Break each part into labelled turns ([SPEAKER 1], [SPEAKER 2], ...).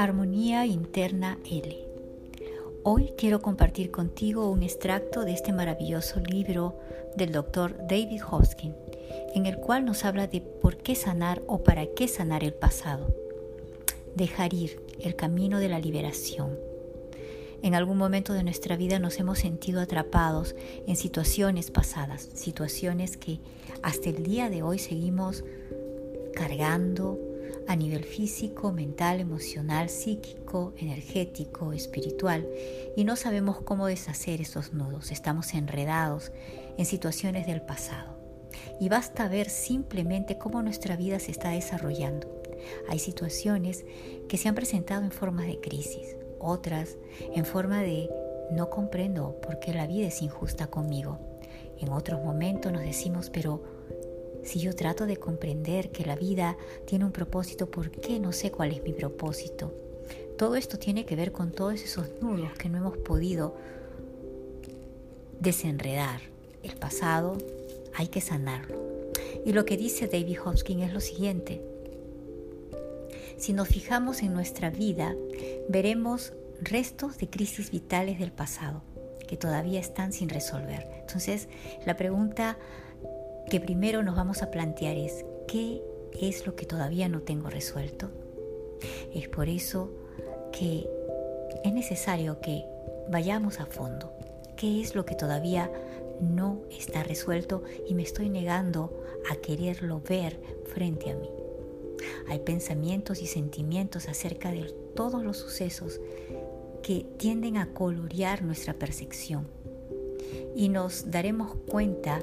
[SPEAKER 1] Armonía Interna L. Hoy quiero compartir contigo un extracto de este maravilloso libro del doctor David Hoskin, en el cual nos habla de por qué sanar o para qué sanar el pasado. Dejar ir el camino de la liberación. En algún momento de nuestra vida nos hemos sentido atrapados en situaciones pasadas, situaciones que hasta el día de hoy seguimos cargando, a nivel físico, mental, emocional, psíquico, energético, espiritual, y no sabemos cómo deshacer esos nudos. Estamos enredados en situaciones del pasado. Y basta ver simplemente cómo nuestra vida se está desarrollando. Hay situaciones que se han presentado en forma de crisis, otras en forma de no comprendo por qué la vida es injusta conmigo. En otros momentos nos decimos, pero si yo trato de comprender que la vida tiene un propósito, ¿por qué no sé cuál es mi propósito? Todo esto tiene que ver con todos esos nudos que no hemos podido desenredar. El pasado hay que sanarlo. Y lo que dice David Hopkins es lo siguiente. Si nos fijamos en nuestra vida, veremos restos de crisis vitales del pasado que todavía están sin resolver. Entonces, la pregunta que primero nos vamos a plantear es, ¿qué es lo que todavía no tengo resuelto? Es por eso que es necesario que vayamos a fondo. ¿Qué es lo que todavía no está resuelto y me estoy negando a quererlo ver frente a mí? Hay pensamientos y sentimientos acerca de todos los sucesos que tienden a colorear nuestra percepción y nos daremos cuenta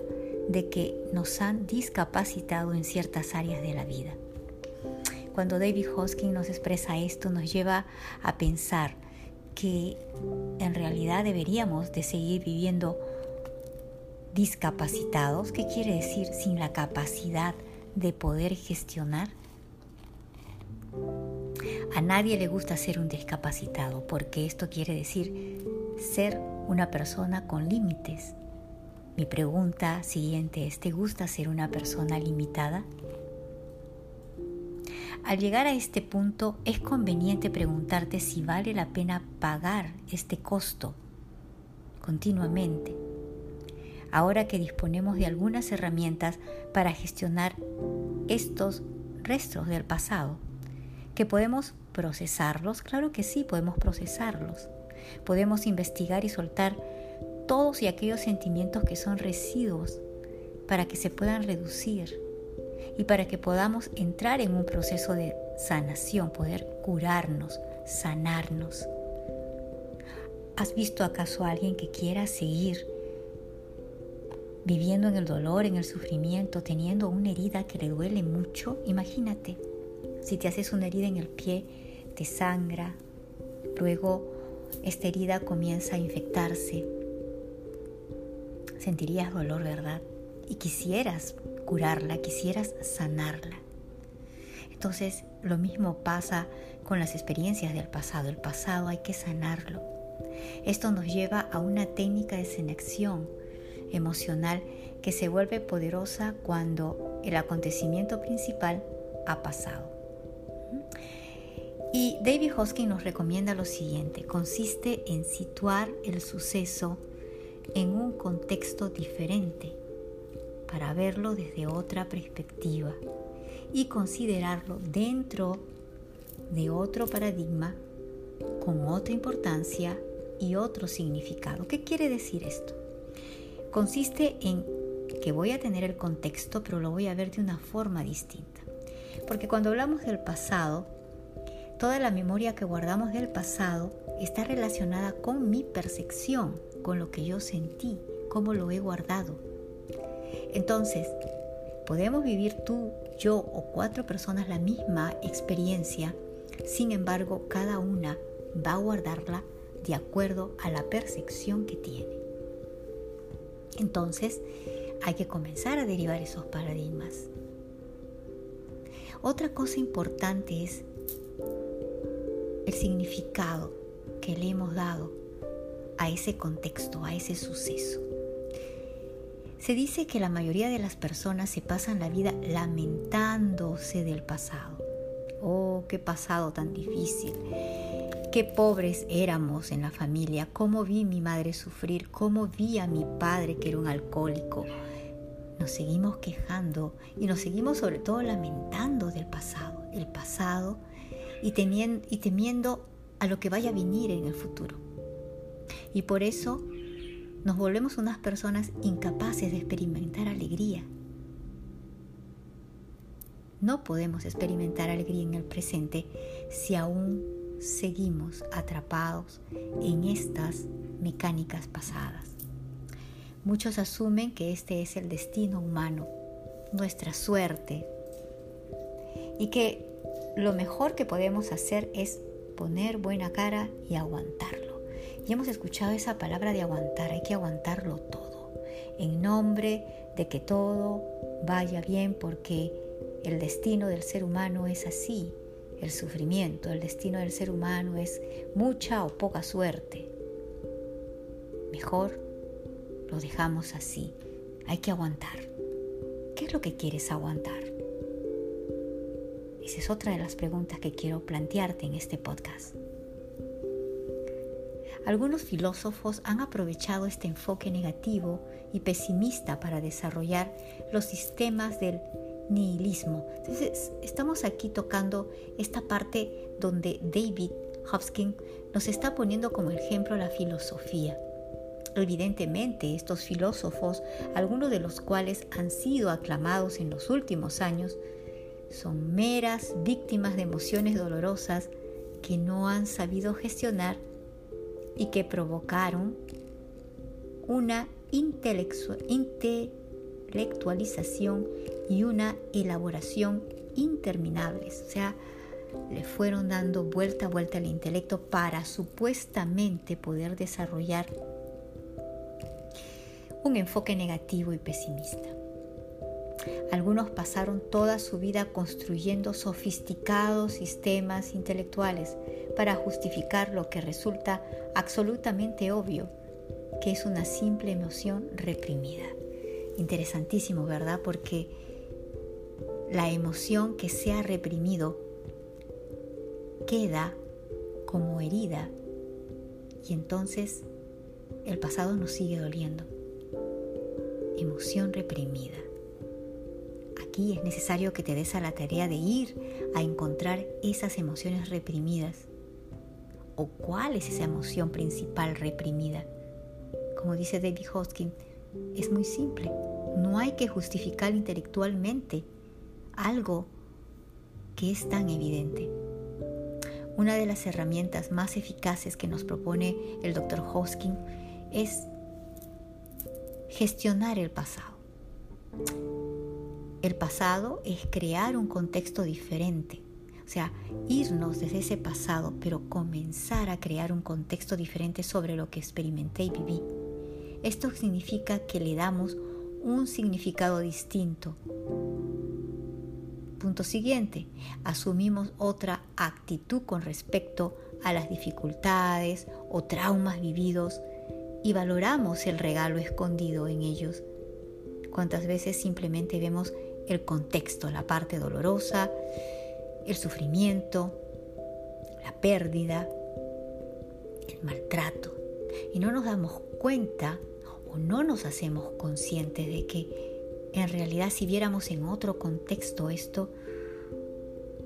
[SPEAKER 1] de que nos han discapacitado en ciertas áreas de la vida. Cuando David Hoskin nos expresa esto, nos lleva a pensar que en realidad deberíamos de seguir viviendo discapacitados. ¿Qué quiere decir sin la capacidad de poder gestionar? A nadie le gusta ser un discapacitado porque esto quiere decir ser una persona con límites, mi pregunta siguiente es, ¿te gusta ser una persona limitada? Al llegar a este punto es conveniente preguntarte si vale la pena pagar este costo continuamente. Ahora que disponemos de algunas herramientas para gestionar estos restos del pasado, que podemos procesarlos, claro que sí, podemos procesarlos. Podemos investigar y soltar todos y aquellos sentimientos que son residuos para que se puedan reducir y para que podamos entrar en un proceso de sanación, poder curarnos, sanarnos. ¿Has visto acaso a alguien que quiera seguir viviendo en el dolor, en el sufrimiento, teniendo una herida que le duele mucho? Imagínate, si te haces una herida en el pie, te sangra, luego esta herida comienza a infectarse, sentirías dolor, ¿verdad? Y quisieras curarla, quisieras sanarla. Entonces, lo mismo pasa con las experiencias del pasado. El pasado hay que sanarlo. Esto nos lleva a una técnica de sanación emocional que se vuelve poderosa cuando el acontecimiento principal ha pasado. Y David Hoskin nos recomienda lo siguiente, consiste en situar el suceso en un contexto diferente para verlo desde otra perspectiva y considerarlo dentro de otro paradigma con otra importancia y otro significado. ¿Qué quiere decir esto? Consiste en que voy a tener el contexto, pero lo voy a ver de una forma distinta. Porque cuando hablamos del pasado, toda la memoria que guardamos del pasado está relacionada con mi percepción con lo que yo sentí, cómo lo he guardado. Entonces, podemos vivir tú, yo o cuatro personas la misma experiencia, sin embargo, cada una va a guardarla de acuerdo a la percepción que tiene. Entonces, hay que comenzar a derivar esos paradigmas. Otra cosa importante es el significado que le hemos dado a ese contexto, a ese suceso. Se dice que la mayoría de las personas se pasan la vida lamentándose del pasado. oh, qué pasado tan difícil, qué pobres éramos en la familia, cómo vi a mi madre sufrir, cómo vi a mi padre que era un alcohólico. Nos seguimos quejando y nos seguimos sobre todo lamentando del pasado, el pasado y, temiendo, y temiendo a lo que vaya a venir en el futuro. Y por eso nos volvemos unas personas incapaces de experimentar alegría. No podemos experimentar alegría en el presente si aún seguimos atrapados en estas mecánicas pasadas. Muchos asumen que este es el destino humano, nuestra suerte, y que lo mejor que podemos hacer es poner buena cara y aguantarlo. Y hemos escuchado esa palabra de aguantar, hay que aguantarlo todo, en nombre de que todo vaya bien porque el destino del ser humano es así, el sufrimiento, el destino del ser humano es mucha o poca suerte. Mejor lo dejamos así, hay que aguantar. ¿Qué es lo que quieres aguantar? Esa es otra de las preguntas que quiero plantearte en este podcast. Algunos filósofos han aprovechado este enfoque negativo y pesimista para desarrollar los sistemas del nihilismo. Entonces, estamos aquí tocando esta parte donde David Hopkins nos está poniendo como ejemplo la filosofía. Evidentemente, estos filósofos, algunos de los cuales han sido aclamados en los últimos años, son meras víctimas de emociones dolorosas que no han sabido gestionar y que provocaron una intelectualización y una elaboración interminables. O sea, le fueron dando vuelta a vuelta al intelecto para supuestamente poder desarrollar un enfoque negativo y pesimista. Algunos pasaron toda su vida construyendo sofisticados sistemas intelectuales para justificar lo que resulta absolutamente obvio, que es una simple emoción reprimida. Interesantísimo, ¿verdad? Porque la emoción que se ha reprimido queda como herida y entonces el pasado nos sigue doliendo. Emoción reprimida es necesario que te des a la tarea de ir a encontrar esas emociones reprimidas. ¿O cuál es esa emoción principal reprimida? Como dice David Hoskin, es muy simple. No hay que justificar intelectualmente algo que es tan evidente. Una de las herramientas más eficaces que nos propone el Dr. Hoskin es gestionar el pasado. El pasado es crear un contexto diferente, o sea, irnos desde ese pasado, pero comenzar a crear un contexto diferente sobre lo que experimenté y viví. Esto significa que le damos un significado distinto. Punto siguiente, asumimos otra actitud con respecto a las dificultades o traumas vividos y valoramos el regalo escondido en ellos. ¿Cuántas veces simplemente vemos el contexto, la parte dolorosa, el sufrimiento, la pérdida, el maltrato. Y no nos damos cuenta o no nos hacemos conscientes de que en realidad si viéramos en otro contexto esto,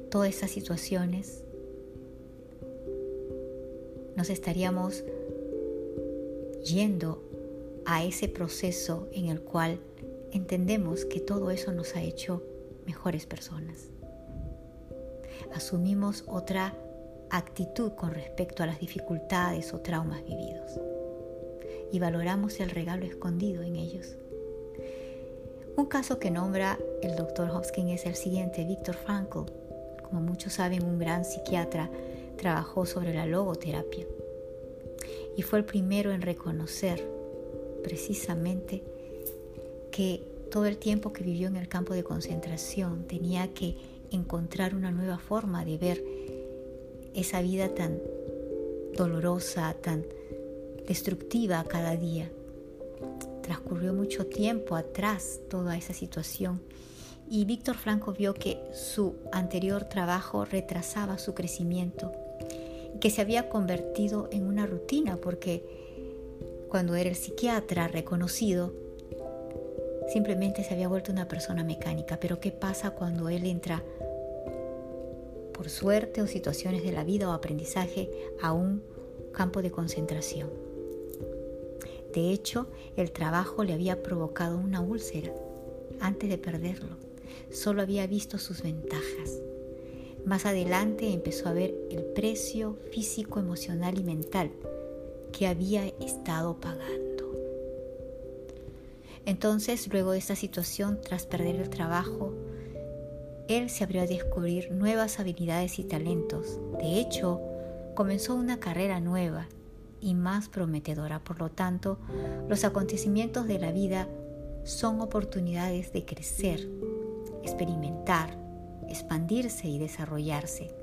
[SPEAKER 1] todas esas situaciones, nos estaríamos yendo a ese proceso en el cual entendemos que todo eso nos ha hecho mejores personas. Asumimos otra actitud con respecto a las dificultades o traumas vividos y valoramos el regalo escondido en ellos. Un caso que nombra el doctor Hopkins es el siguiente, Víctor Frankl. Como muchos saben, un gran psiquiatra trabajó sobre la logoterapia y fue el primero en reconocer precisamente que todo el tiempo que vivió en el campo de concentración tenía que encontrar una nueva forma de ver esa vida tan dolorosa, tan destructiva cada día. Transcurrió mucho tiempo atrás toda esa situación y Víctor Franco vio que su anterior trabajo retrasaba su crecimiento y que se había convertido en una rutina porque cuando era el psiquiatra reconocido, simplemente se había vuelto una persona mecánica. Pero ¿qué pasa cuando él entra, por suerte o situaciones de la vida o aprendizaje, a un campo de concentración? De hecho, el trabajo le había provocado una úlcera antes de perderlo. Solo había visto sus ventajas. Más adelante empezó a ver el precio físico, emocional y mental que había estado pagando. Entonces, luego de esta situación, tras perder el trabajo, él se abrió a descubrir nuevas habilidades y talentos. De hecho, comenzó una carrera nueva y más prometedora. Por lo tanto, los acontecimientos de la vida son oportunidades de crecer, experimentar, expandirse y desarrollarse.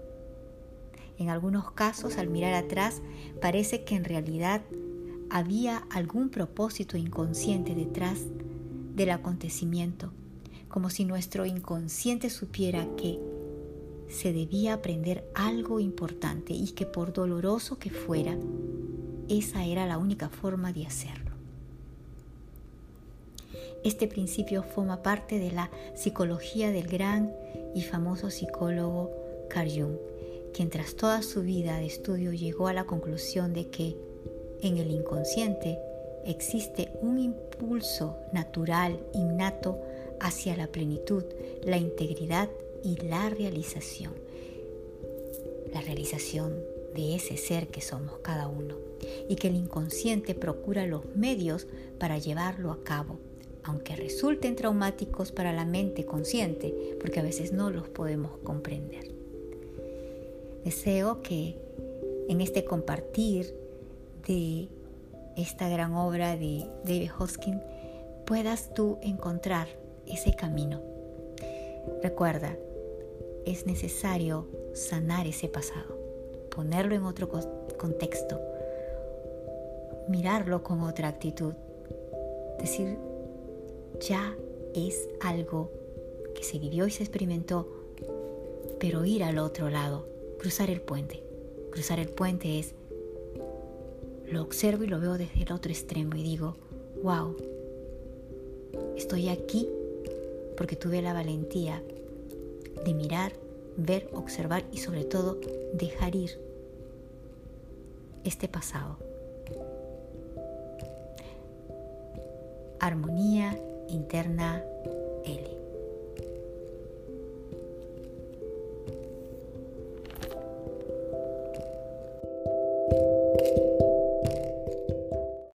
[SPEAKER 1] En algunos casos, al mirar atrás, parece que en realidad había algún propósito inconsciente detrás del acontecimiento, como si nuestro inconsciente supiera que se debía aprender algo importante y que por doloroso que fuera, esa era la única forma de hacerlo. Este principio forma parte de la psicología del gran y famoso psicólogo Carl Jung, quien tras toda su vida de estudio llegó a la conclusión de que en el inconsciente existe un impulso natural, innato, hacia la plenitud, la integridad y la realización. La realización de ese ser que somos cada uno y que el inconsciente procura los medios para llevarlo a cabo, aunque resulten traumáticos para la mente consciente, porque a veces no los podemos comprender. Deseo que en este compartir de esta gran obra de David Hoskin puedas tú encontrar ese camino. Recuerda, es necesario sanar ese pasado, ponerlo en otro contexto, mirarlo con otra actitud, decir, ya es algo que se vivió y se experimentó, pero ir al otro lado, cruzar el puente. Cruzar el puente es lo observo y lo veo desde el otro extremo y digo, wow, estoy aquí porque tuve la valentía de mirar, ver, observar y sobre todo dejar ir este pasado. Armonía interna L.